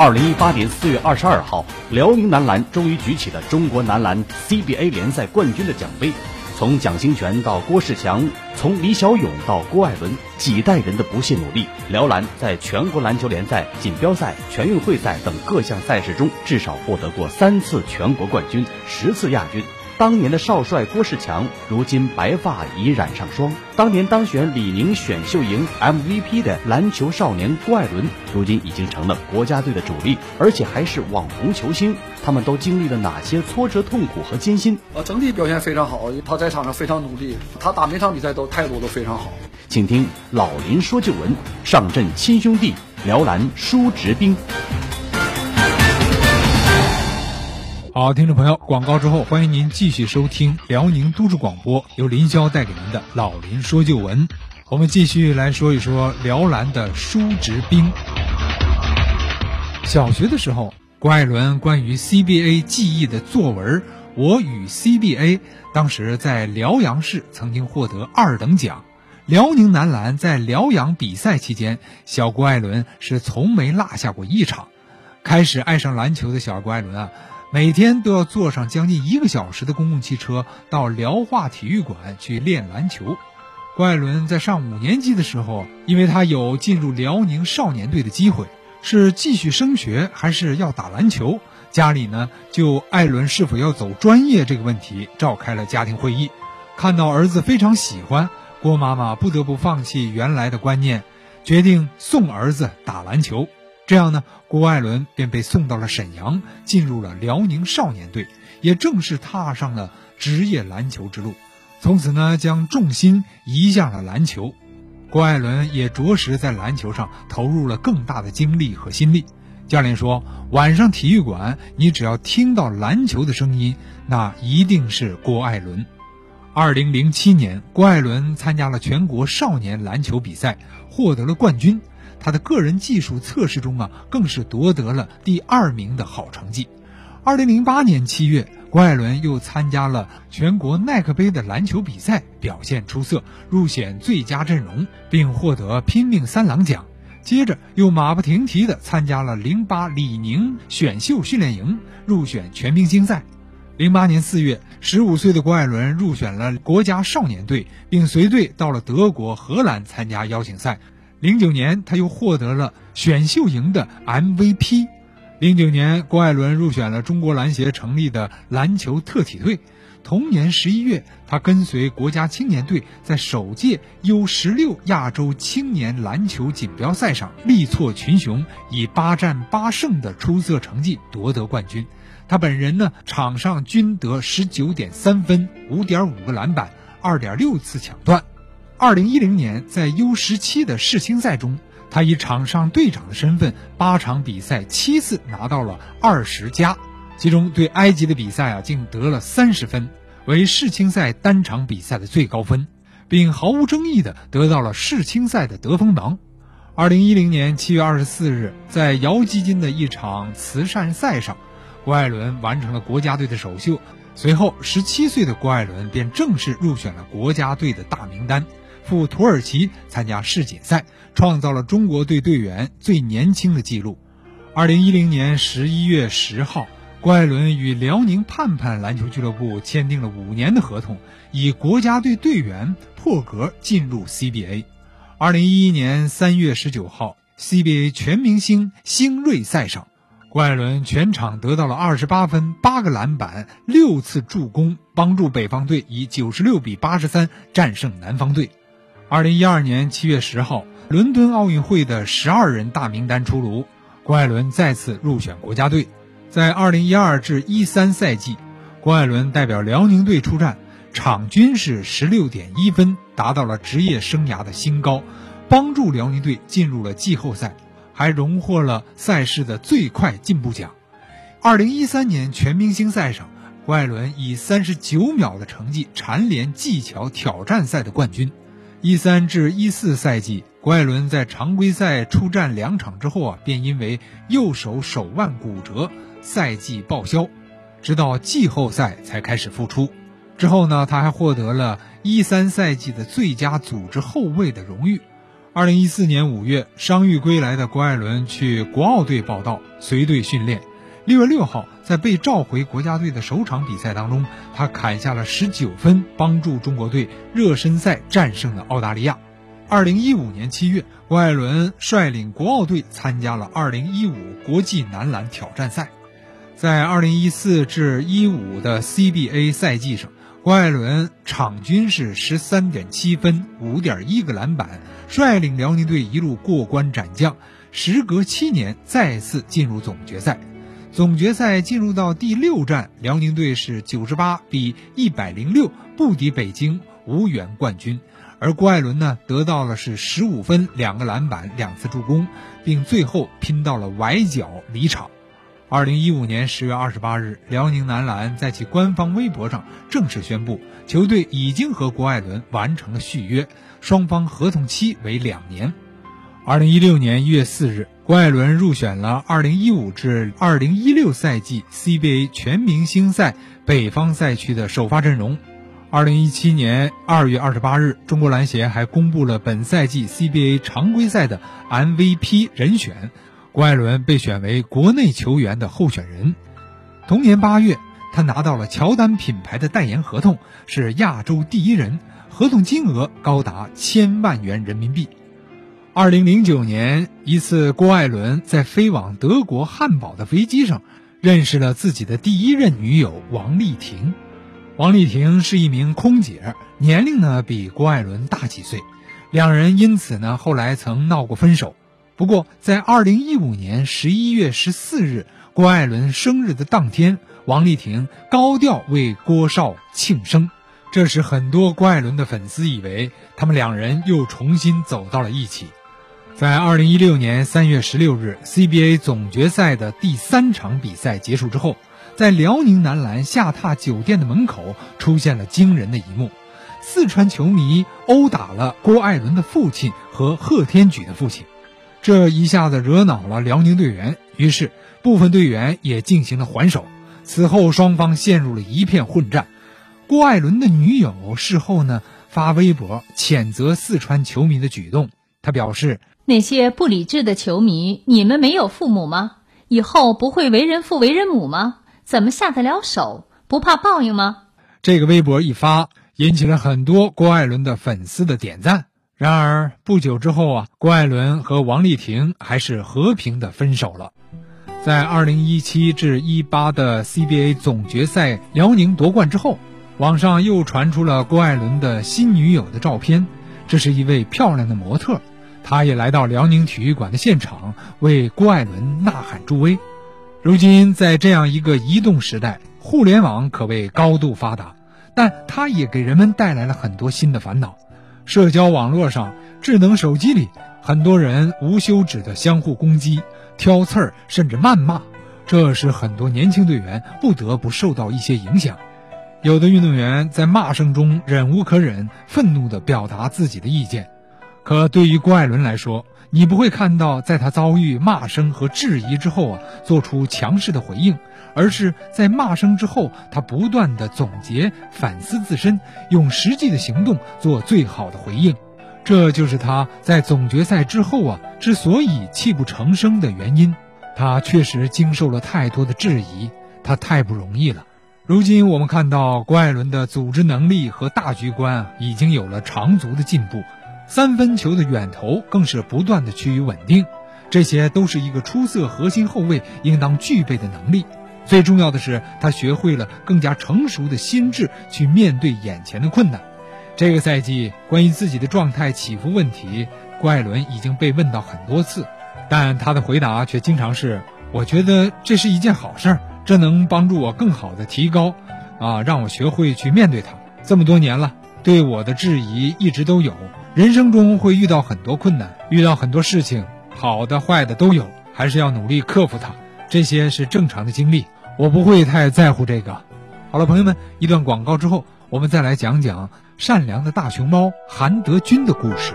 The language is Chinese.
二零一八年四月二十二号，辽宁男篮终于举起了中国男篮 CBA 联赛冠军的奖杯。从蒋兴权到郭士强，从李小勇到郭艾伦，几代人的不懈努力，辽篮在全国篮球联赛、锦标赛、全运会赛等各项赛事中，至少获得过三次全国冠军，十次亚军。当年的少帅郭士强，如今白发已染上霜；当年当选李宁选秀营 MVP 的篮球少年郭艾伦，如今已经成了国家队的主力，而且还是网红球星。他们都经历了哪些挫折、痛苦和艰辛？呃，整体表现非常好，他在场上非常努力，他打每场比赛都态度都非常好。请听老林说旧闻，上阵亲兄弟，辽篮叔侄兵。好，听众朋友，广告之后，欢迎您继续收听辽宁都市广播，由林霄带给您的《老林说旧闻》。我们继续来说一说辽篮的叔侄兵。小学的时候，郭艾伦关于 CBA 记忆的作文《我与 CBA》，当时在辽阳市曾经获得二等奖。辽宁男篮在辽阳比赛期间，小郭艾伦是从没落下过一场。开始爱上篮球的小郭艾伦啊。每天都要坐上将近一个小时的公共汽车到辽化体育馆去练篮球。郭艾伦在上五年级的时候，因为他有进入辽宁少年队的机会，是继续升学还是要打篮球？家里呢就艾伦是否要走专业这个问题召开了家庭会议。看到儿子非常喜欢，郭妈妈不得不放弃原来的观念，决定送儿子打篮球。这样呢，郭艾伦便被送到了沈阳，进入了辽宁少年队，也正式踏上了职业篮球之路。从此呢，将重心移向了篮球。郭艾伦也着实在篮球上投入了更大的精力和心力。教练说，晚上体育馆，你只要听到篮球的声音，那一定是郭艾伦。二零零七年，郭艾伦参加了全国少年篮球比赛，获得了冠军。他的个人技术测试中啊，更是夺得了第二名的好成绩。二零零八年七月，郭艾伦又参加了全国耐克杯的篮球比赛，表现出色，入选最佳阵容，并获得拼命三郎奖。接着又马不停蹄地参加了零八李宁选秀训练营，入选全明星赛。零八年四月，十五岁的郭艾伦入选了国家少年队，并随队到了德国、荷兰参加邀请赛。零九年，他又获得了选秀营的 MVP。零九年，郭艾伦入选了中国篮协成立的篮球特体队。同年十一月，他跟随国家青年队在首届 U 十六亚洲青年篮球锦标赛上力挫群雄，以八战八胜的出色成绩夺得冠军。他本人呢，场上均得十九点三分、五点五个篮板、二点六次抢断。二零一零年，在 U 十七的世青赛中，他以场上队长的身份，八场比赛七次拿到了二十加，其中对埃及的比赛啊，竟得了三十分，为世青赛单场比赛的最高分，并毫无争议的得到了世青赛的得分王。二零一零年七月二十四日，在姚基金的一场慈善赛上，郭艾伦完成了国家队的首秀，随后十七岁的郭艾伦便正式入选了国家队的大名单。赴土耳其参加世锦赛，创造了中国队队员最年轻的纪录。二零一零年十一月十号，郭艾伦与辽宁盼盼篮球俱乐部签订了五年的合同，以国家队队员破格进入 CBA。二零一一年三月十九号，CBA 全明星星瑞赛上，郭艾伦全场得到了二十八分、八个篮板、六次助攻，帮助北方队以九十六比八十三战胜南方队。二零一二年七月十号，伦敦奥运会的十二人大名单出炉，郭艾伦再次入选国家队。在二零一二至一三赛季，郭艾伦代表辽宁队出战，场均是十六点一分，达到了职业生涯的新高，帮助辽宁队进入了季后赛，还荣获了赛事的最快进步奖。二零一三年全明星赛上，郭艾伦以三十九秒的成绩蝉联技巧挑战赛的冠军。一三至一四赛季，郭艾伦在常规赛出战两场之后啊，便因为右手手腕骨折，赛季报销，直到季后赛才开始复出。之后呢，他还获得了一三赛季的最佳组织后卫的荣誉。二零一四年五月，伤愈归来的郭艾伦去国奥队报道，随队训练。六月六号，在被召回国家队的首场比赛当中，他砍下了十九分，帮助中国队热身赛战胜了澳大利亚。二零一五年七月，郭艾伦率领国奥队参加了二零一五国际男篮挑战赛。在二零一四至一五的 CBA 赛季上，郭艾伦场均是十三点七分、五点一个篮板，率领辽宁队一路过关斩将，时隔七年再次进入总决赛。总决赛进入到第六战，辽宁队是九十八比一百零六不敌北京，无缘冠军。而郭艾伦呢，得到了是十五分、两个篮板、两次助攻，并最后拼到了崴脚离场。二零一五年十月二十八日，辽宁男篮在其官方微博上正式宣布，球队已经和郭艾伦完成了续约，双方合同期为两年。二零一六年一月四日。郭艾伦入选了2015至2016赛季 CBA 全明星赛北方赛区的首发阵容。2017年2月28日，中国篮协还公布了本赛季 CBA 常规赛的 MVP 人选，郭艾伦被选为国内球员的候选人。同年8月，他拿到了乔丹品牌的代言合同，是亚洲第一人，合同金额高达千万元人民币。二零零九年，一次郭艾伦在飞往德国汉堡的飞机上，认识了自己的第一任女友王丽婷。王丽婷是一名空姐，年龄呢比郭艾伦大几岁，两人因此呢后来曾闹过分手。不过，在二零一五年十一月十四日，郭艾伦生日的当天，王丽婷高调为郭少庆生，这使很多郭艾伦的粉丝以为他们两人又重新走到了一起。在二零一六年三月十六日 CBA 总决赛的第三场比赛结束之后，在辽宁男篮下榻酒店的门口出现了惊人的一幕：四川球迷殴打了郭艾伦的父亲和贺天举的父亲，这一下子惹恼了辽宁队员，于是部分队员也进行了还手。此后双方陷入了一片混战。郭艾伦的女友事后呢发微博谴责四川球迷的举动，他表示。那些不理智的球迷，你们没有父母吗？以后不会为人父为人母吗？怎么下得了手？不怕报应吗？这个微博一发，引起了很多郭艾伦的粉丝的点赞。然而不久之后啊，郭艾伦和王丽婷还是和平的分手了。在二零一七至一八的 CBA 总决赛，辽宁夺冠之后，网上又传出了郭艾伦的新女友的照片，这是一位漂亮的模特。他也来到辽宁体育馆的现场，为郭艾伦呐喊助威。如今，在这样一个移动时代，互联网可谓高度发达，但它也给人们带来了很多新的烦恼。社交网络上、智能手机里，很多人无休止的相互攻击、挑刺儿，甚至谩骂，这使很多年轻队员不得不受到一些影响。有的运动员在骂声中忍无可忍，愤怒地表达自己的意见。可对于郭艾伦来说，你不会看到在他遭遇骂声和质疑之后啊，做出强势的回应，而是在骂声之后，他不断的总结、反思自身，用实际的行动做最好的回应。这就是他在总决赛之后啊，之所以泣不成声的原因。他确实经受了太多的质疑，他太不容易了。如今我们看到郭艾伦的组织能力和大局观啊，已经有了长足的进步。三分球的远投更是不断的趋于稳定，这些都是一个出色核心后卫应当具备的能力。最重要的是，他学会了更加成熟的心智去面对眼前的困难。这个赛季关于自己的状态起伏问题，郭艾伦已经被问到很多次，但他的回答却经常是：“我觉得这是一件好事儿，这能帮助我更好的提高，啊，让我学会去面对它。这么多年了，对我的质疑一直都有。”人生中会遇到很多困难，遇到很多事情，好的坏的都有，还是要努力克服它。这些是正常的经历，我不会太在乎这个。好了，朋友们，一段广告之后，我们再来讲讲善良的大熊猫韩德君的故事。